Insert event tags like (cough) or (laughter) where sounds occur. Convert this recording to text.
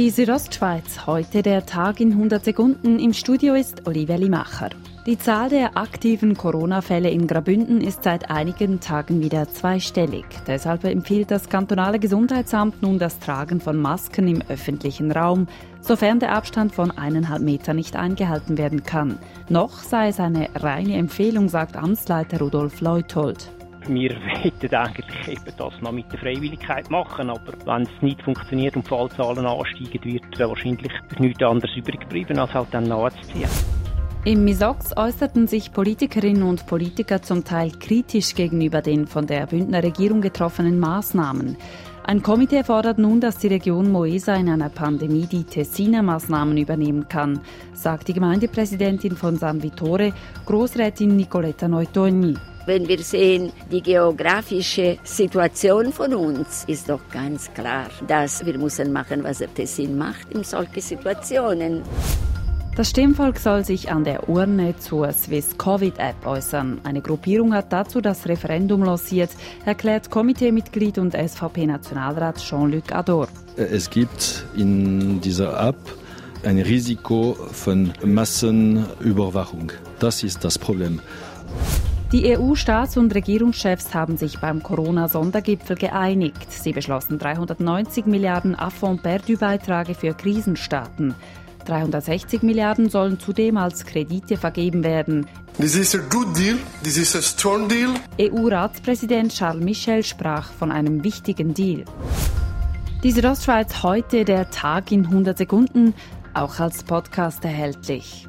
Die Südostschweiz, heute der Tag in 100 Sekunden. Im Studio ist Olivia Limacher. Die Zahl der aktiven Corona-Fälle in Grabünden ist seit einigen Tagen wieder zweistellig. Deshalb empfiehlt das kantonale Gesundheitsamt nun das Tragen von Masken im öffentlichen Raum, sofern der Abstand von eineinhalb Metern nicht eingehalten werden kann. Noch sei es eine reine Empfehlung, sagt Amtsleiter Rudolf Leuthold. Wir (laughs) wollten eigentlich eben das noch mit der Freiwilligkeit machen, aber wenn es nicht funktioniert und die Fallzahlen ansteigen, wird wahrscheinlich nichts anderes übrig bleiben, als halt dann nachzuziehen. Im Misox äußerten sich Politikerinnen und Politiker zum Teil kritisch gegenüber den von der Bündner Regierung getroffenen Maßnahmen. Ein Komitee fordert nun, dass die Region Moesa in einer Pandemie die Tessiner Maßnahmen übernehmen kann, sagt die Gemeindepräsidentin von San Vittore, Großrätin Nicoletta Neutogni. Wenn wir sehen, die geografische Situation von uns ist doch ganz klar, dass wir müssen machen, was der Tessin macht in solchen Situationen. Das Stimmvolk soll sich an der Urne zur Swiss Covid App äußern. Eine Gruppierung hat dazu das Referendum lanciert, erklärt Komiteemitglied und SVP-Nationalrat Jean-Luc Ador. Es gibt in dieser App ein Risiko von Massenüberwachung. Das ist das Problem. Die EU-Staats- und Regierungschefs haben sich beim Corona-Sondergipfel geeinigt. Sie beschlossen 390 Milliarden Affront-Perdu-Beiträge für Krisenstaaten. 360 Milliarden sollen zudem als Kredite vergeben werden. This is a good deal. This is a strong deal. EU-Ratspräsident Charles Michel sprach von einem wichtigen Deal. Die Südostschweiz heute der Tag in 100 Sekunden, auch als Podcast erhältlich.